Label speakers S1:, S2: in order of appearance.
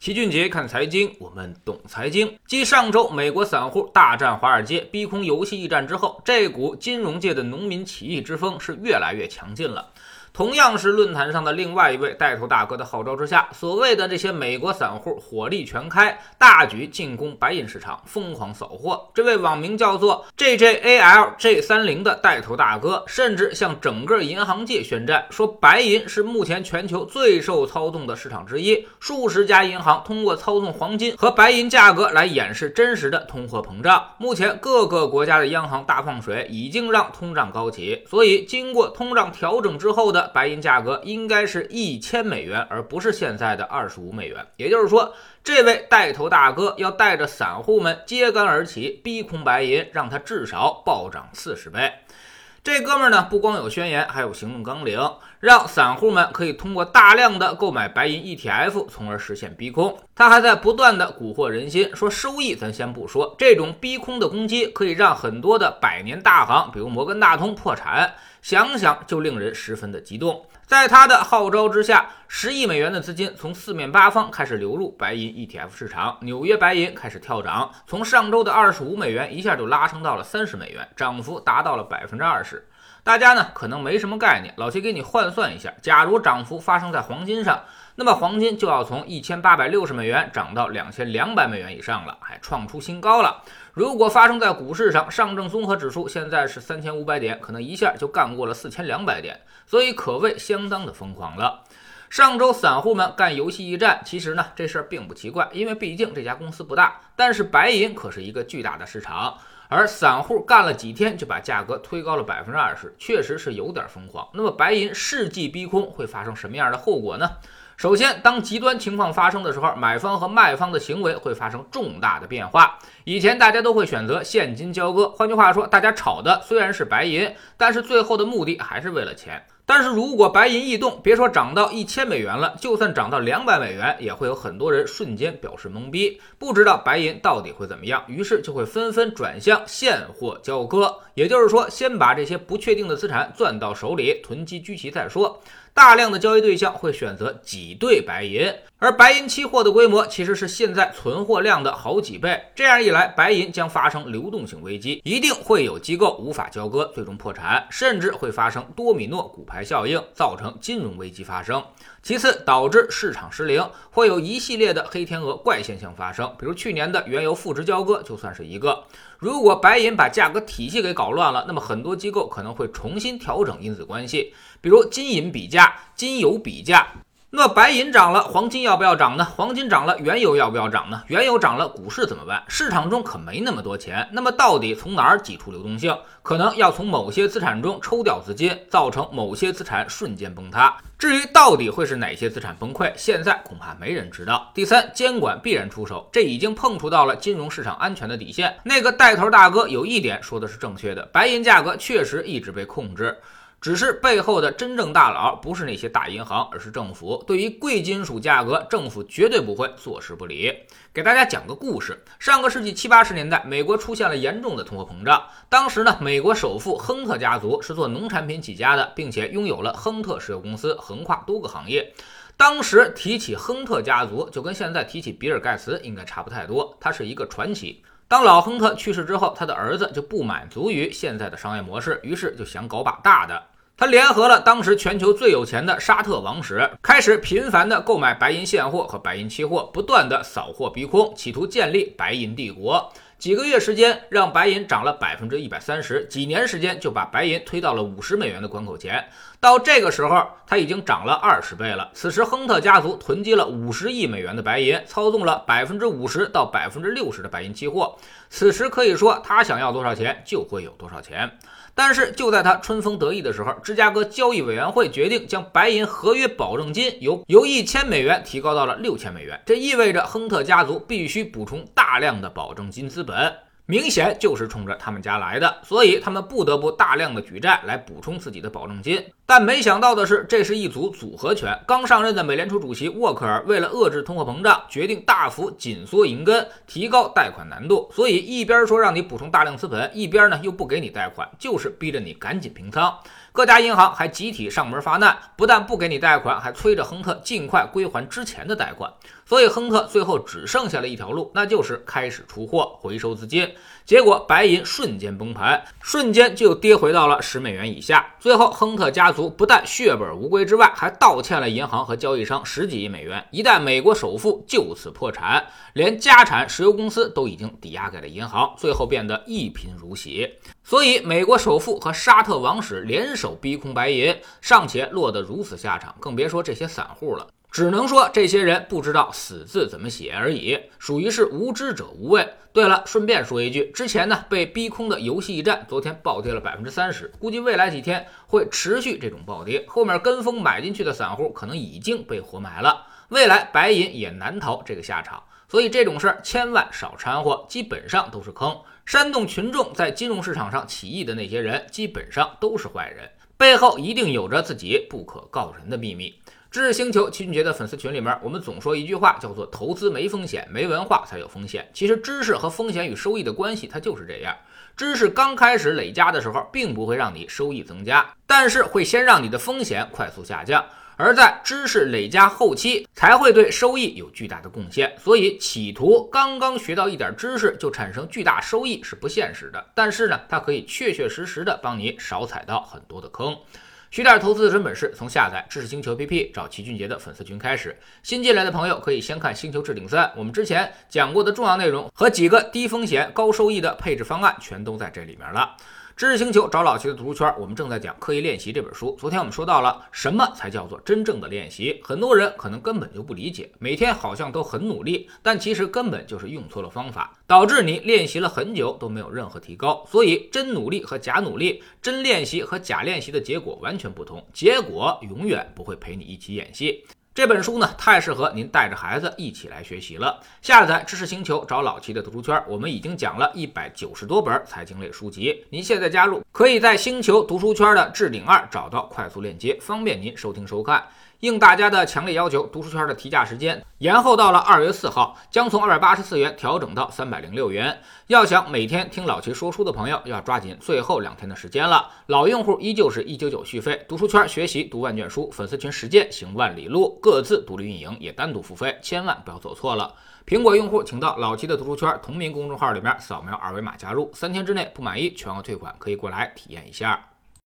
S1: 齐俊杰看财经，我们懂财经。继上周美国散户大战华尔街、逼空游戏一战之后，这股金融界的农民起义之风是越来越强劲了。同样是论坛上的另外一位带头大哥的号召之下，所谓的这些美国散户火力全开，大举进攻白银市场，疯狂扫货。这位网名叫做 JJALJ 三零的带头大哥，甚至向整个银行界宣战，说白银是目前全球最受操纵的市场之一。数十家银行通过操纵黄金和白银价格来掩饰真实的通货膨胀。目前各个国家的央行大放水，已经让通胀高起，所以经过通胀调整之后的。白银价格应该是一千美元，而不是现在的二十五美元。也就是说，这位带头大哥要带着散户们揭竿而起，逼空白银，让它至少暴涨四十倍。这哥们儿呢，不光有宣言，还有行动纲领，让散户们可以通过大量的购买白银 ETF，从而实现逼空。他还在不断的蛊惑人心，说收益咱先不说，这种逼空的攻击可以让很多的百年大行，比如摩根大通破产。想想就令人十分的激动。在他的号召之下，十亿美元的资金从四面八方开始流入白银 ETF 市场，纽约白银开始跳涨，从上周的二十五美元一下就拉升到了三十美元，涨幅达到了百分之二十。大家呢可能没什么概念，老齐给你换算一下，假如涨幅发生在黄金上，那么黄金就要从一千八百六十美元涨到两千两百美元以上了，还创出新高了。如果发生在股市上，上证综合指数现在是三千五百点，可能一下就干过了四千两百点，所以可谓相当的疯狂了。上周散户们干游戏驿站，其实呢这事儿并不奇怪，因为毕竟这家公司不大，但是白银可是一个巨大的市场。而散户干了几天就把价格推高了百分之二十，确实是有点疯狂。那么白银世纪逼空会发生什么样的后果呢？首先，当极端情况发生的时候，买方和卖方的行为会发生重大的变化。以前大家都会选择现金交割，换句话说，大家炒的虽然是白银，但是最后的目的还是为了钱。但是如果白银异动，别说涨到一千美元了，就算涨到两百美元，也会有很多人瞬间表示懵逼，不知道白银到底会怎么样，于是就会纷纷转向现货交割，也就是说，先把这些不确定的资产攥到手里，囤积居奇再说。大量的交易对象会选择挤兑白银，而白银期货的规模其实是现在存货量的好几倍。这样一来，白银将发生流动性危机，一定会有机构无法交割，最终破产，甚至会发生多米诺骨牌效应，造成金融危机发生。其次，导致市场失灵，会有一系列的黑天鹅怪现象发生，比如去年的原油负值交割就算是一个。如果白银把价格体系给搞乱了，那么很多机构可能会重新调整因子关系，比如金银比价、金油比价。那白银涨了，黄金要不要涨呢？黄金涨了，原油要不要涨呢？原油涨了，股市怎么办？市场中可没那么多钱，那么到底从哪儿挤出流动性？可能要从某些资产中抽调资金，造成某些资产瞬间崩塌。至于到底会是哪些资产崩溃，现在恐怕没人知道。第三，监管必然出手，这已经碰触到了金融市场安全的底线。那个带头大哥有一点说的是正确的，白银价格确实一直被控制。只是背后的真正大佬不是那些大银行，而是政府。对于贵金属价格，政府绝对不会坐视不理。给大家讲个故事：上个世纪七八十年代，美国出现了严重的通货膨胀。当时呢，美国首富亨特家族是做农产品起家的，并且拥有了亨特石油公司，横跨多个行业。当时提起亨特家族，就跟现在提起比尔盖茨应该差不太多，他是一个传奇。当老亨特去世之后，他的儿子就不满足于现在的商业模式，于是就想搞把大的。他联合了当时全球最有钱的沙特王室，开始频繁的购买白银现货和白银期货，不断的扫货逼空，企图建立白银帝国。几个月时间，让白银涨了百分之一百三十；几年时间，就把白银推到了五十美元的关口前。到这个时候，它已经涨了二十倍了。此时，亨特家族囤积了五十亿美元的白银，操纵了百分之五十到百分之六十的白银期货。此时可以说，他想要多少钱就会有多少钱。但是就在他春风得意的时候，芝加哥交易委员会决定将白银合约保证金由由一千美元提高到了六千美元。这意味着亨特家族必须补充大量的保证金资本。明显就是冲着他们家来的，所以他们不得不大量的举债来补充自己的保证金。但没想到的是，这是一组组合拳。刚上任的美联储主席沃克尔为了遏制通货膨胀，决定大幅紧缩银根，提高贷款难度。所以一边说让你补充大量资本，一边呢又不给你贷款，就是逼着你赶紧平仓。各家银行还集体上门发难，不但不给你贷款，还催着亨特尽快归还之前的贷款。所以亨特最后只剩下了一条路，那就是开始出货回收资金。结果白银瞬间崩盘，瞬间就跌回到了十美元以下。最后，亨特家族不但血本无归之外，还倒欠了银行和交易商十几亿美元。一旦美国首富就此破产，连家产石油公司都已经抵押给了银行，最后变得一贫如洗。所以，美国首富和沙特王室联手逼空白银，尚且落得如此下场，更别说这些散户了。只能说这些人不知道“死”字怎么写而已，属于是无知者无畏。对了，顺便说一句，之前呢被逼空的游戏驿站昨天暴跌了百分之三十，估计未来几天会持续这种暴跌，后面跟风买进去的散户可能已经被活埋了，未来白银也难逃这个下场。所以这种事儿千万少掺和，基本上都是坑。煽动群众在金融市场上起义的那些人，基本上都是坏人，背后一定有着自己不可告人的秘密。知识星球齐俊杰的粉丝群里面，我们总说一句话，叫做“投资没风险，没文化才有风险”。其实，知识和风险与收益的关系，它就是这样。知识刚开始累加的时候，并不会让你收益增加，但是会先让你的风险快速下降。而在知识累加后期，才会对收益有巨大的贡献。所以，企图刚刚学到一点知识就产生巨大收益是不现实的。但是呢，它可以确确实实的帮你少踩到很多的坑。学点投资的真本事，从下载知识星球 APP 找齐俊杰的粉丝群开始。新进来的朋友可以先看《星球置顶三》，我们之前讲过的重要内容和几个低风险高收益的配置方案，全都在这里面了。知识星球找老齐的读书圈，我们正在讲《刻意练习》这本书。昨天我们说到了什么才叫做真正的练习，很多人可能根本就不理解。每天好像都很努力，但其实根本就是用错了方法，导致你练习了很久都没有任何提高。所以，真努力和假努力，真练习和假练习的结果完全不同，结果永远不会陪你一起演戏。这本书呢，太适合您带着孩子一起来学习了。下载知识星球，找老齐的读书圈，我们已经讲了一百九十多本财经类书籍。您现在加入，可以在星球读书圈的置顶二找到快速链接，方便您收听收看。应大家的强烈要求，读书圈的提价时间延后到了二月四号，将从二百八十四元调整到三百零六元。要想每天听老齐说书的朋友，要抓紧最后两天的时间了。老用户依旧是一九九续费，读书圈学习读万卷书，粉丝群实践行万里路，各自独立运营也单独付费，千万不要走错了。苹果用户请到老齐的读书圈同名公众号里面扫描二维码加入，三天之内不满意全额退款，可以过来体验一下。